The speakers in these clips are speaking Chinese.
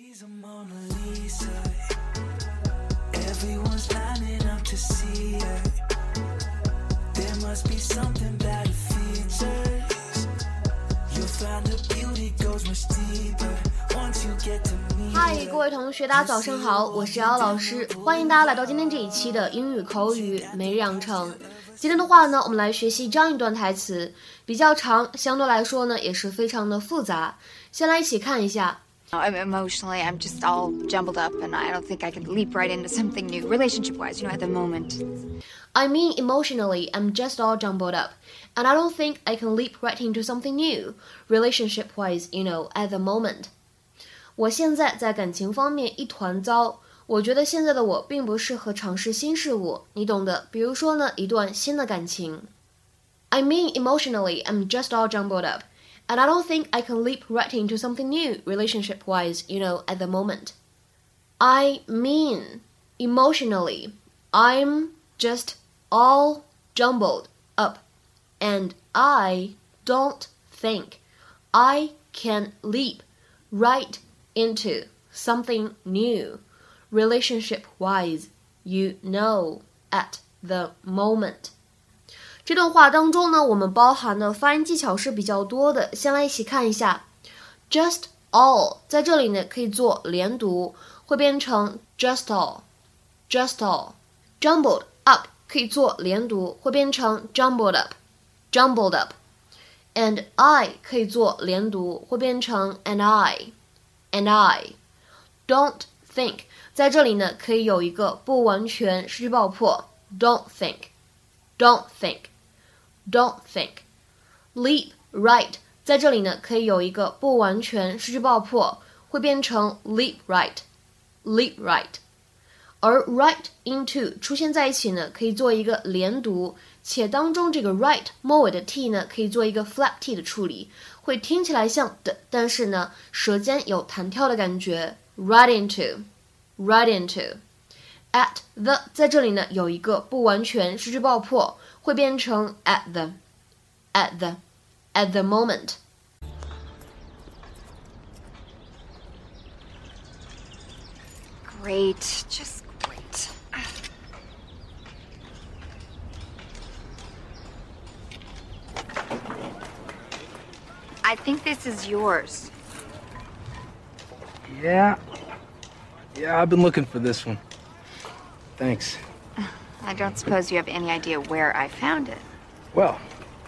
She's a Mona Lisa. Everyone's lining up to see her. There must be something about her features. You'll find her beauty goes much deeper once you get to 嗨，各位同学，大家早上好，我是姚老师，欢迎大家来到今天这一期的英语口语每日养成。今天的话呢，我们来学习这样一段台词，比较长，相对来说呢也是非常的复杂。先来一起看一下。I'm emotionally, I'm just all jumbled up, and I don't think I can leap right into something new, relationship wise, you know, at the moment. I mean, emotionally, I'm just all jumbled up, and I don't think I can leap right into something new, relationship-wise, you know, at the moment. 我现在在感情方面一团糟，我觉得现在的我并不适合尝试新事物，你懂的。比如说呢，一段新的感情。I mean, emotionally, I'm just all jumbled up, and I don't think I can leap right into something new, relationship-wise, you know, at the moment. I mean, emotionally, I'm just all jumbled up, and I don't think I can leap right into something new, relationship wise, you know, at the moment. 这段话当中呢，我们包含的发音技巧是比较多的，先来一起看一下。Just all 在这里呢可以做连读，会变成 just all，just all。Jumbled up 可以做连读，会变成 jumbled up，jumbled up。And I 可以做连读，会变成 and I，and I。Don't think 在这里呢可以有一个不完全失去爆破，don't think，don't think Don't think。Leap right 在这里呢可以有一个不完全失去爆破，会变成 leap right，leap right。而 right into 出现在一起呢，可以做一个连读，且当中这个 right 末尾的 t 呢，可以做一个 flap t 的处理，会听起来像的，但是呢，舌尖有弹跳的感觉。right into，right into。at the 在这里呢有一个不完全失去爆破，会变成 at the，at the，at the moment。 Great, just great. I think this is yours. Yeah. Yeah, I've been looking for this one. Thanks. I don't suppose you have any idea where I found it. Well,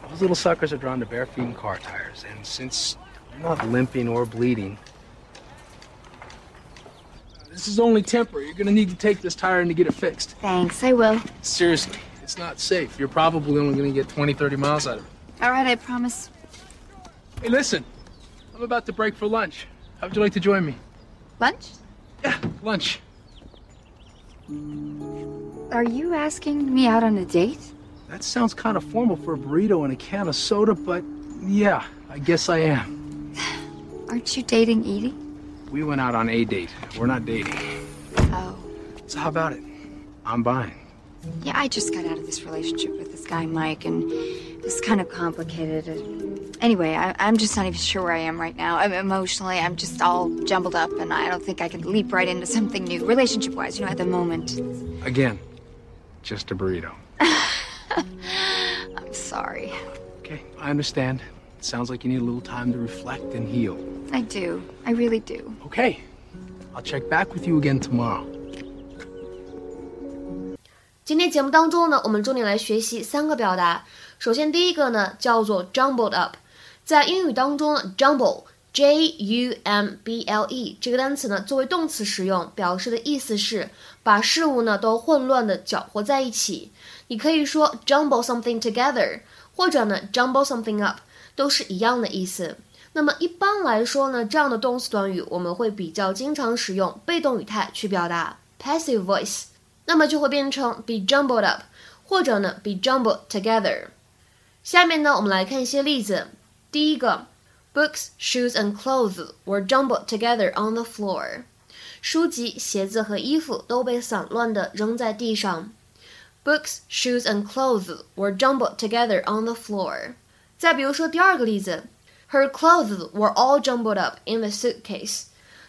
those little suckers are drawn to bare feet and car tires, and since you're not limping or bleeding, this is only temporary. You're gonna need to take this tire in to get it fixed. Thanks, I will. Seriously, it's not safe. You're probably only gonna get 20, 30 miles out of it. All right, I promise. Hey, listen, I'm about to break for lunch. How would you like to join me? Lunch? Yeah, lunch. Are you asking me out on a date? That sounds kind of formal for a burrito and a can of soda, but yeah, I guess I am. Aren't you dating Edie? We went out on a date. We're not dating. Oh. So how about it? I'm buying. Yeah, I just got out of this relationship with this guy, Mike, and it was kind of complicated. Anyway, I, I'm just not even sure where I am right now. I'm emotionally, I'm just all jumbled up, and I don't think I can leap right into something new, relationship wise, you know, at the moment. Again, just a burrito. I'm sorry. Okay, I understand. It sounds like you need a little time to reflect and heal. I do. I really do. Okay, I'll check back with you again tomorrow. 今天节目当中呢，我们重点来学习三个表达。首先，第一个呢叫做 jumbled up，在英语当中，jumble J U M B L E 这个单词呢作为动词使用，表示的意思是把事物呢都混乱的搅和在一起。你可以说 jumble something together，或者呢 jumble something up，都是一样的意思。那么一般来说呢，这样的动词短语我们会比较经常使用被动语态去表达 passive voice。那么就会变成 be jumbled up，或者呢 be jumbled together。下面呢，我们来看一些例子。第一个，books, shoes and clothes were jumbled together on the floor。书籍、鞋子和衣服都被散乱地扔在地上。Books, shoes and clothes were jumbled together on the floor。再比如说第二个例子，Her clothes were all jumbled up in the suitcase。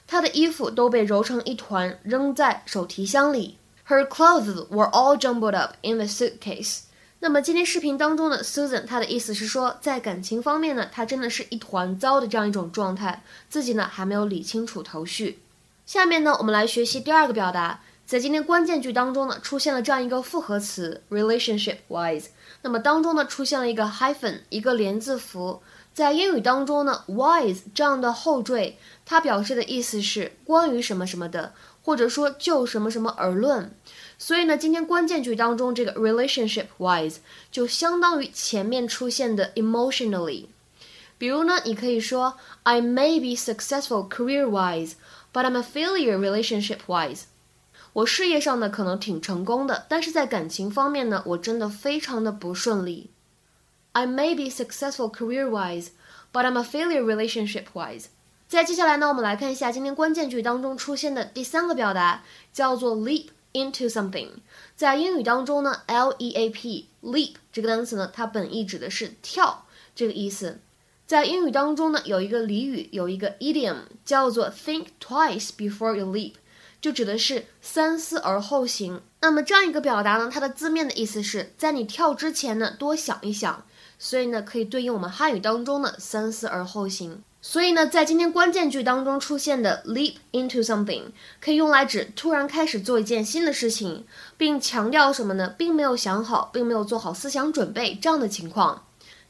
她的衣服都被揉成一团，扔在手提箱里。Her clothes were all jumbled up in the suitcase。那么今天视频当中的 Susan，她的意思是说，在感情方面呢，她真的是一团糟的这样一种状态，自己呢还没有理清楚头绪。下面呢，我们来学习第二个表达。在今天关键句当中呢，出现了这样一个复合词 relationship wise，那么当中呢出现了一个 hyphen，一个连字符。在英语当中呢，wise 这样的后缀，它表示的意思是关于什么什么的，或者说就什么什么而论。所以呢，今天关键句当中这个 relationship wise 就相当于前面出现的 emotionally。比如呢，你可以说 I may be successful career wise，but I'm a failure relationship wise。我事业上呢可能挺成功的，但是在感情方面呢，我真的非常的不顺利。I may be successful career-wise, but I'm a failure relationship-wise。 在接下来呢，我们来看一下今天关键句当中出现的第三个表达，叫做 leap into something。在英语当中呢，L-E-A-P，leap 这个单词呢，它本意指的是跳这个意思。在英语当中呢，有一个俚语，有一个 idiom，叫做 think twice before you leap。就指的是三思而后行。那么这样一个表达呢，它的字面的意思是在你跳之前呢，多想一想。所以呢，可以对应我们汉语当中的三思而后行。所以呢，在今天关键句当中出现的 leap into something，可以用来指突然开始做一件新的事情，并强调什么呢？并没有想好，并没有做好思想准备这样的情况。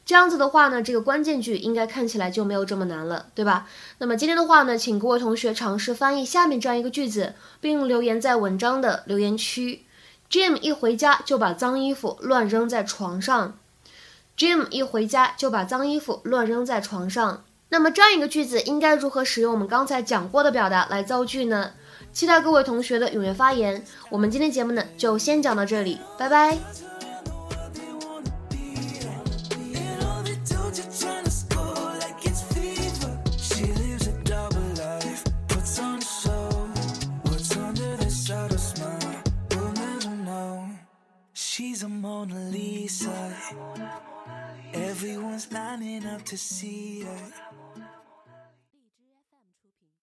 这样子的话呢，这个关键句应该看起来就没有这么难了，对吧？那么今天的话呢，请各位同学尝试翻译下面这样一个句子，并留言在文章的留言区。Jim 一回家就把脏衣服乱扔在床上。Jim 一回家就把脏衣服乱扔在床上。那么这样一个句子应该如何使用我们刚才讲过的表达来造句呢？期待各位同学的踊跃发言。我们今天节目呢就先讲到这里，拜拜。She's a Mona Lisa. Everyone's lining up to see her.